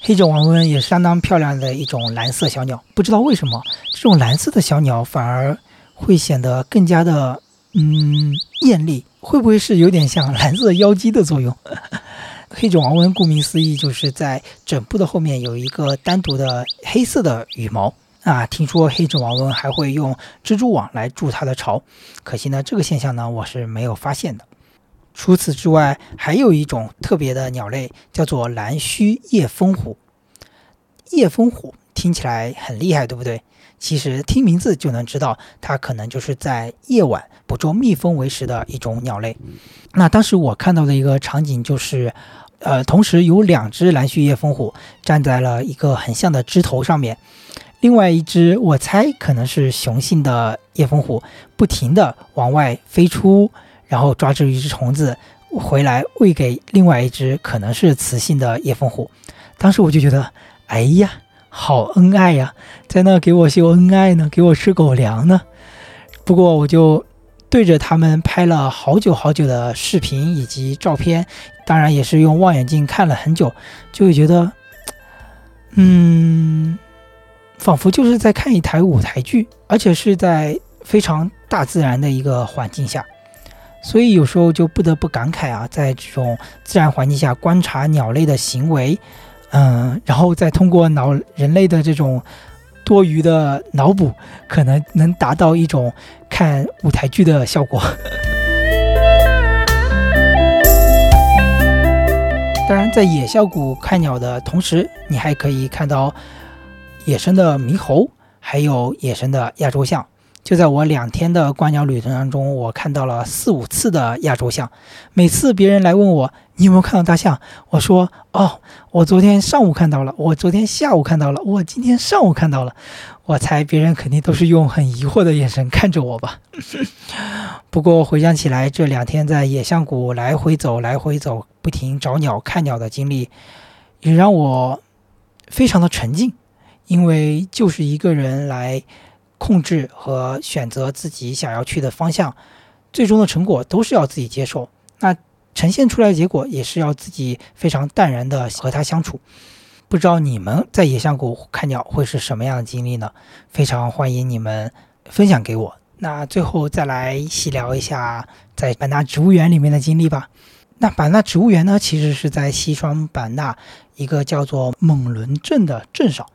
黑枕王温也是相当漂亮的一种蓝色小鸟。不知道为什么，这种蓝色的小鸟反而会显得更加的嗯艳丽。会不会是有点像蓝色妖姬的作用？黑枕王温顾名思义，就是在枕部的后面有一个单独的黑色的羽毛啊。听说黑枕王温还会用蜘蛛网来筑它的巢，可惜呢，这个现象呢，我是没有发现的。除此之外，还有一种特别的鸟类，叫做蓝须夜蜂虎。夜蜂虎听起来很厉害，对不对？其实听名字就能知道，它可能就是在夜晚捕捉蜜蜂为食的一种鸟类。那当时我看到的一个场景就是，呃，同时有两只蓝须夜蜂虎站在了一个很像的枝头上面，另外一只我猜可能是雄性的夜蜂虎，不停地往外飞出。然后抓住一只虫子回来喂给另外一只可能是雌性的夜蜂虎，当时我就觉得，哎呀，好恩爱呀，在那给我秀恩爱呢，给我吃狗粮呢。不过我就对着他们拍了好久好久的视频以及照片，当然也是用望远镜看了很久，就会觉得，嗯，仿佛就是在看一台舞台剧，而且是在非常大自然的一个环境下，所以有时候就不得不感慨啊，在这种自然环境下观察鸟类的行为，嗯，然后再通过脑人类的这种多余的脑补，可能能达到一种看舞台剧的效果。在野象谷看鸟的同时，你还可以看到野生的猕猴，还有野生的亚洲象。就在我两天的观鸟旅程当中，我看到了四五次的亚洲象。每次别人来问我你有没有看到大象，我说哦，我昨天上午看到了，我昨天下午看到了，我今天上午看到了。我猜别人肯定都是用很疑惑的眼神看着我吧。不过回想起来，这两天在野象谷来回走，来回走。不停找鸟、看鸟的经历，也让我非常的沉静，因为就是一个人来控制和选择自己想要去的方向，最终的成果都是要自己接受。那呈现出来的结果也是要自己非常淡然的和它相处。不知道你们在野象谷看鸟会是什么样的经历呢？非常欢迎你们分享给我。那最后再来细聊一下在版纳植物园里面的经历吧。那版纳植物园呢，其实是在西双版纳一个叫做蒙伦镇的镇上。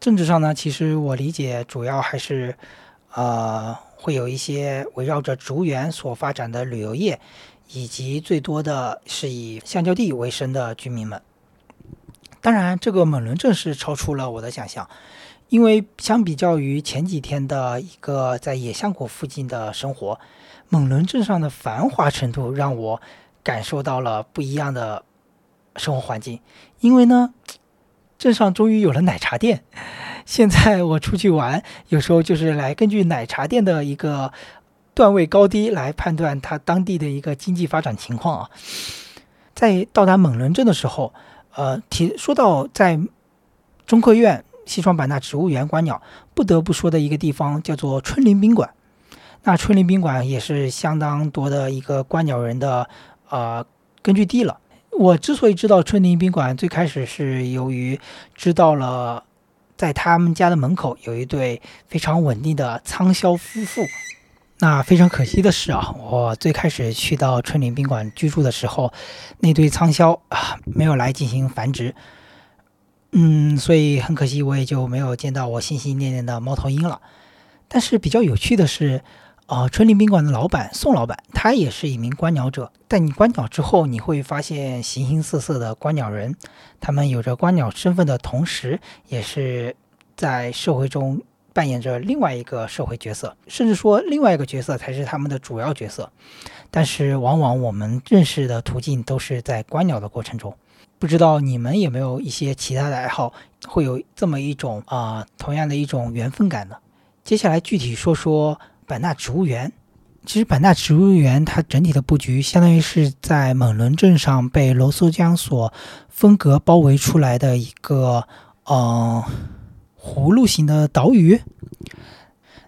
政治上呢，其实我理解主要还是，呃，会有一些围绕着植物园所发展的旅游业，以及最多的是以橡胶地为生的居民们。当然，这个猛伦镇是超出了我的想象，因为相比较于前几天的一个在野象谷附近的生活，猛伦镇上的繁华程度让我。感受到了不一样的生活环境，因为呢，镇上终于有了奶茶店。现在我出去玩，有时候就是来根据奶茶店的一个段位高低来判断它当地的一个经济发展情况啊。在到达猛伦镇的时候，呃，提说到在中科院西双版纳植物园观鸟，不得不说的一个地方叫做春林宾馆。那春林宾馆也是相当多的一个观鸟人的。呃，根据地了。我之所以知道春林宾馆，最开始是由于知道了在他们家的门口有一对非常稳定的仓鸮夫妇。那非常可惜的是啊，我最开始去到春林宾馆居住的时候，那对仓鸮啊没有来进行繁殖。嗯，所以很可惜，我也就没有见到我心心念念的猫头鹰了。但是比较有趣的是。啊，春林宾馆的老板宋老板，他也是一名观鸟者。在你观鸟之后，你会发现形形色色的观鸟人，他们有着观鸟身份的同时，也是在社会中扮演着另外一个社会角色，甚至说另外一个角色才是他们的主要角色。但是，往往我们认识的途径都是在观鸟的过程中。不知道你们有没有一些其他的爱好，会有这么一种啊，同样的一种缘分感呢？接下来具体说说。版纳植物园，其实版纳植物园它整体的布局，相当于是在猛伦镇上被罗梭江所分隔包围出来的一个，嗯，葫芦形的岛屿。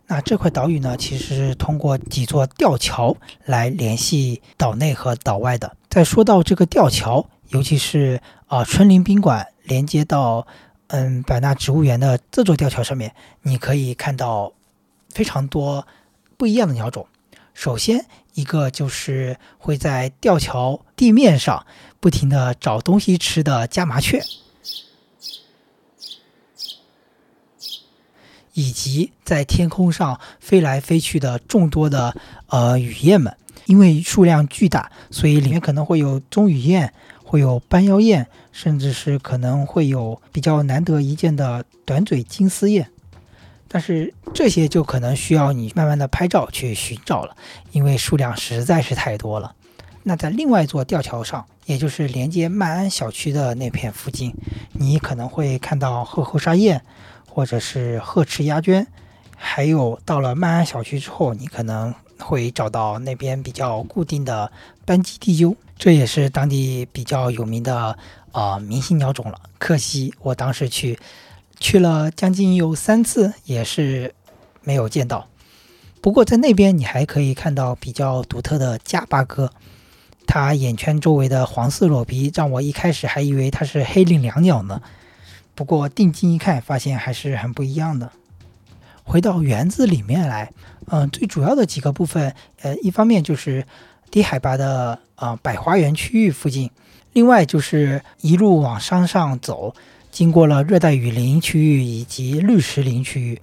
那这块岛屿呢，其实是通过几座吊桥来联系岛内和岛外的。再说到这个吊桥，尤其是啊春林宾馆连接到嗯百纳植物园的这座吊桥上面，你可以看到非常多。不一样的鸟种，首先一个就是会在吊桥地面上不停的找东西吃的家麻雀，以及在天空上飞来飞去的众多的呃雨燕们。因为数量巨大，所以里面可能会有棕雨燕，会有斑腰燕，甚至是可能会有比较难得一见的短嘴金丝燕。但是这些就可能需要你慢慢的拍照去寻找了，因为数量实在是太多了。那在另外一座吊桥上，也就是连接曼安小区的那片附近，你可能会看到褐喉沙燕，或者是鹤翅鸦鹃，还有到了曼安小区之后，你可能会找到那边比较固定的斑鸡地鸠，这也是当地比较有名的啊明星鸟种了。可惜我当时去。去了将近有三次，也是没有见到。不过在那边你还可以看到比较独特的加巴哥，它眼圈周围的黄色裸皮，让我一开始还以为它是黑领椋鸟呢。不过定睛一看，发现还是很不一样的。回到园子里面来，嗯，最主要的几个部分，呃，一方面就是低海拔的啊百花园区域附近，另外就是一路往山上走，经过了热带雨林区域以及绿石林区域，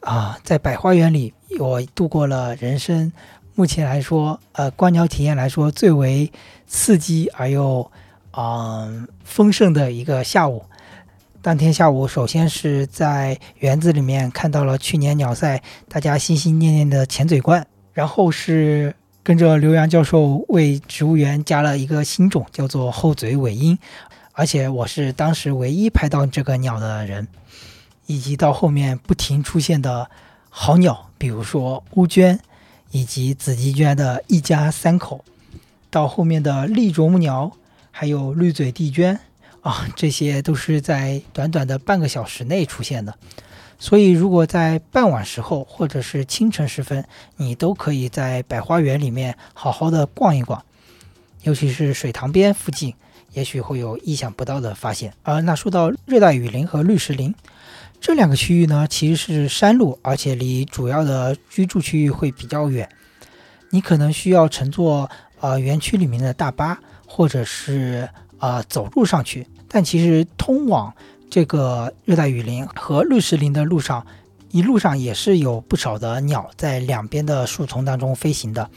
啊，在百花园里，我度过了人生目前来说，呃，观鸟体验来说最为刺激而又啊丰盛的一个下午。当天下午，首先是在园子里面看到了去年鸟赛大家心心念念的前嘴冠，然后是跟着刘洋教授为植物园加了一个新种，叫做后嘴尾鹰，而且我是当时唯一拍到这个鸟的人，以及到后面不停出现的好鸟，比如说乌鹃以及紫极鹃的一家三口，到后面的丽啄木鸟，还有绿嘴地鹃。啊，这些都是在短短的半个小时内出现的，所以如果在傍晚时候或者是清晨时分，你都可以在百花园里面好好的逛一逛，尤其是水塘边附近，也许会有意想不到的发现。而那说到热带雨林和绿石林这两个区域呢，其实是山路，而且离主要的居住区域会比较远，你可能需要乘坐呃园区里面的大巴，或者是呃走路上去。但其实通往这个热带雨林和绿石林的路上，一路上也是有不少的鸟在两边的树丛当中飞行的。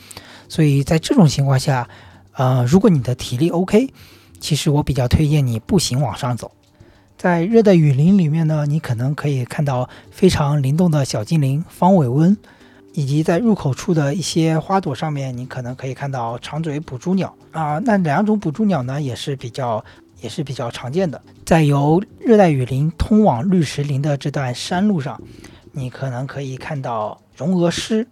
所以在这种情况下，呃，如果你的体力 OK，其实我比较推荐你步行往上走。在热带雨林里面呢，你可能可以看到非常灵动的小精灵方尾翁，以及在入口处的一些花朵上面，你可能可以看到长嘴捕蛛鸟啊。那两种捕蛛鸟呢，也是比较。也是比较常见的，在由热带雨林通往绿石林的这段山路上，你可能可以看到绒鹅狮。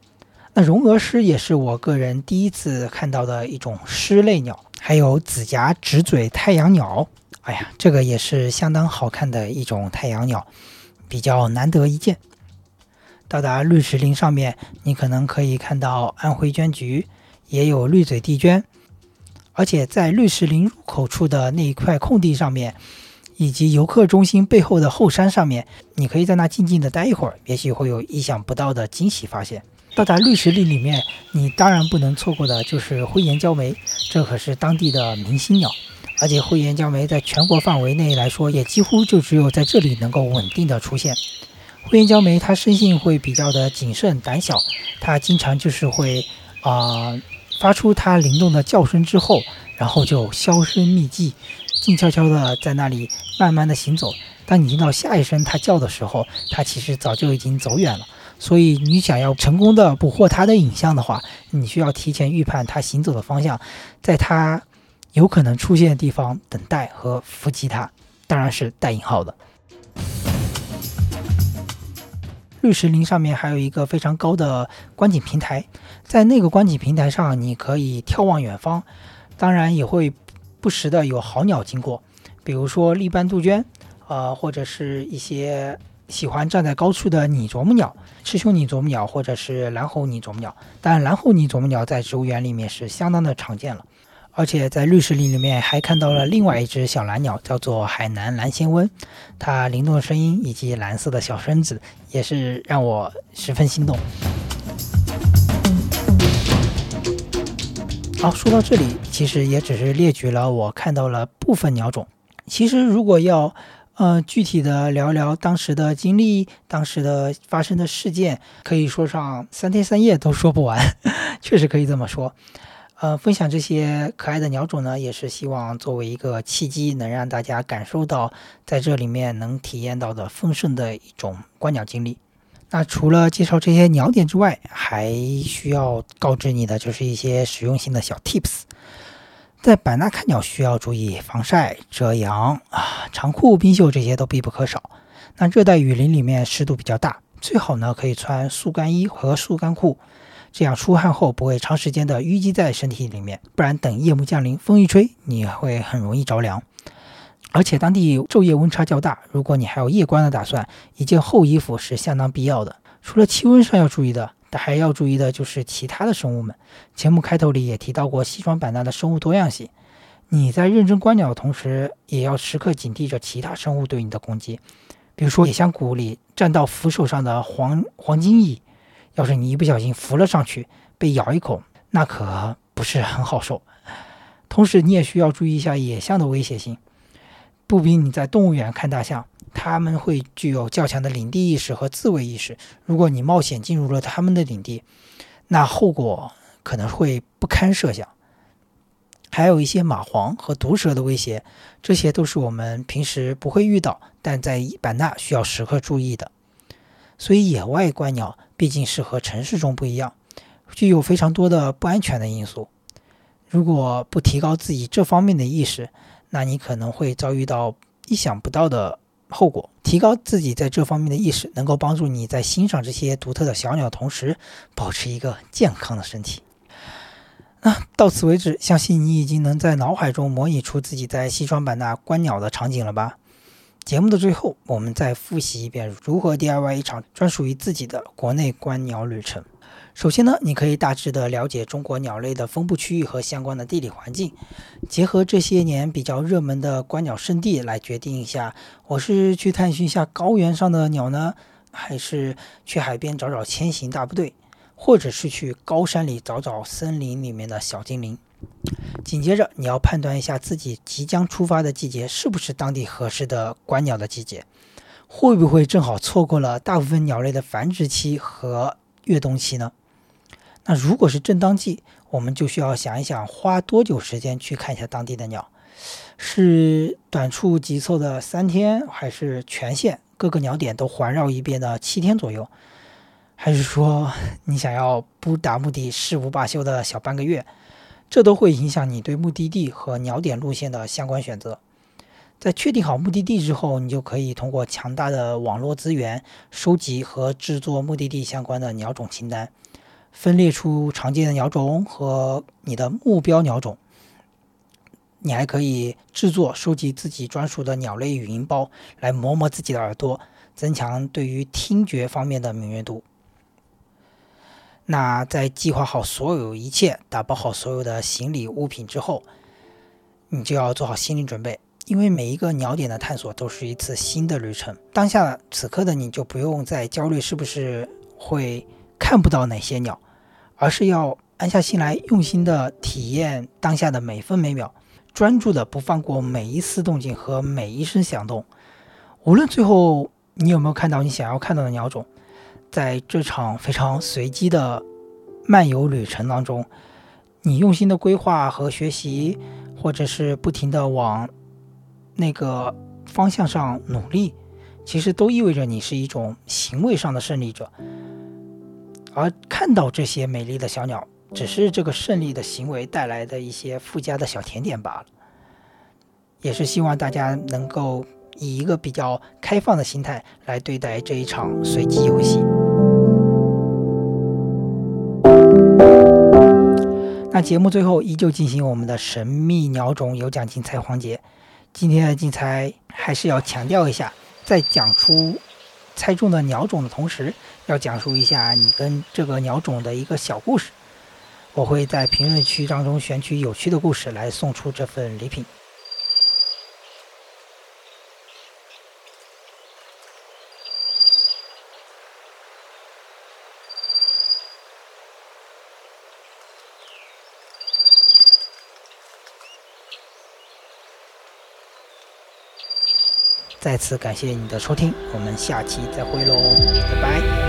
那绒鹅狮也是我个人第一次看到的一种狮类鸟，还有紫颊直嘴太阳鸟。哎呀，这个也是相当好看的一种太阳鸟，比较难得一见。到达绿石林上面，你可能可以看到安徽鹃菊，也有绿嘴地鹃。而且在绿石林入口处的那一块空地上面，以及游客中心背后的后山上面，你可以在那静静的待一会儿，也许会有意想不到的惊喜发现。到达绿石林里面，你当然不能错过的就是灰岩焦煤，这可是当地的明星鸟。而且灰岩焦煤在全国范围内来说，也几乎就只有在这里能够稳定的出现。灰岩焦煤它生性会比较的谨慎胆小，它经常就是会啊。发出它灵动的叫声之后，然后就销声匿迹，静悄悄的在那里慢慢的行走。当你听到下一声它叫的时候，它其实早就已经走远了。所以你想要成功的捕获它的影像的话，你需要提前预判它行走的方向，在它有可能出现的地方等待和伏击它，当然是带引号的。绿石林上面还有一个非常高的观景平台，在那个观景平台上，你可以眺望远方，当然也会不时的有好鸟经过，比如说立斑杜鹃，呃，或者是一些喜欢站在高处的拟啄木鸟、赤胸拟啄木鸟，或者是蓝喉拟啄木鸟。但，蓝喉拟啄木鸟在植物园里面是相当的常见了。而且在绿石林里面还看到了另外一只小蓝鸟，叫做海南蓝仙翁。它灵动的声音以及蓝色的小身子，也是让我十分心动。好，说到这里，其实也只是列举了我看到了部分鸟种。其实如果要呃具体的聊聊当时的经历、当时的发生的事件，可以说上三天三夜都说不完，确实可以这么说。呃，分享这些可爱的鸟种呢，也是希望作为一个契机，能让大家感受到在这里面能体验到的丰盛的一种观鸟经历。那除了介绍这些鸟点之外，还需要告知你的就是一些实用性的小 tips。在版纳看鸟需要注意防晒、遮阳啊，长裤、冰袖这些都必不可少。那热带雨林里面湿度比较大，最好呢可以穿速干衣和速干裤。这样出汗后不会长时间的淤积在身体里面，不然等夜幕降临，风一吹，你会很容易着凉。而且当地昼夜温差较大，如果你还有夜观的打算，一件厚衣服是相当必要的。除了气温上要注意的，但还要注意的就是其他的生物们。节目开头里也提到过西双版纳的生物多样性。你在认真观鸟的同时，也要时刻警惕着其他生物对你的攻击。比如说野象谷里站到扶手上的黄黄金蚁，要是你一不小心扶了上去，被咬一口，那可不是很好受。同时，你也需要注意一下野象的威胁性。不比你在动物园看大象，他们会具有较强的领地意识和自卫意识。如果你冒险进入了他们的领地，那后果可能会不堪设想。还有一些蚂蟥和毒蛇的威胁，这些都是我们平时不会遇到，但在版纳需要时刻注意的。所以，野外观鸟毕竟是和城市中不一样，具有非常多的不安全的因素。如果不提高自己这方面的意识，那你可能会遭遇到意想不到的后果。提高自己在这方面的意识，能够帮助你在欣赏这些独特的小鸟同时，保持一个健康的身体。那到此为止，相信你已经能在脑海中模拟出自己在西双版纳观鸟的场景了吧？节目的最后，我们再复习一遍如何 DIY 一场专属于自己的国内观鸟旅程。首先呢，你可以大致的了解中国鸟类的分布区域和相关的地理环境，结合这些年比较热门的观鸟圣地来决定一下，我是去探寻一下高原上的鸟呢，还是去海边找找千行大部队？或者是去高山里找找森林里面的小精灵。紧接着，你要判断一下自己即将出发的季节是不是当地合适的观鸟的季节，会不会正好错过了大部分鸟类的繁殖期和越冬期呢？那如果是正当季，我们就需要想一想，花多久时间去看一下当地的鸟？是短促急凑的三天，还是全线各个鸟点都环绕一遍的七天左右？还是说你想要不达目的誓不罢休的小半个月，这都会影响你对目的地和鸟点路线的相关选择。在确定好目的地之后，你就可以通过强大的网络资源收集和制作目的地相关的鸟种清单，分列出常见的鸟种和你的目标鸟种。你还可以制作收集自己专属的鸟类语音包，来磨磨自己的耳朵，增强对于听觉方面的敏锐度。那在计划好所有一切、打包好所有的行李物品之后，你就要做好心理准备，因为每一个鸟点的探索都是一次新的旅程。当下此刻的你就不用再焦虑是不是会看不到哪些鸟，而是要安下心来，用心的体验当下的每分每秒，专注的不放过每一丝动静和每一声响动。无论最后你有没有看到你想要看到的鸟种。在这场非常随机的漫游旅程当中，你用心的规划和学习，或者是不停的往那个方向上努力，其实都意味着你是一种行为上的胜利者。而看到这些美丽的小鸟，只是这个胜利的行为带来的一些附加的小甜点罢了。也是希望大家能够。以一个比较开放的心态来对待这一场随机游戏。那节目最后依旧进行我们的神秘鸟种有奖竞猜环节。今天的竞猜还是要强调一下，在讲出猜中的鸟种的同时，要讲述一下你跟这个鸟种的一个小故事。我会在评论区当中选取有趣的故事来送出这份礼品。再次感谢你的收听，我们下期再会喽，拜拜。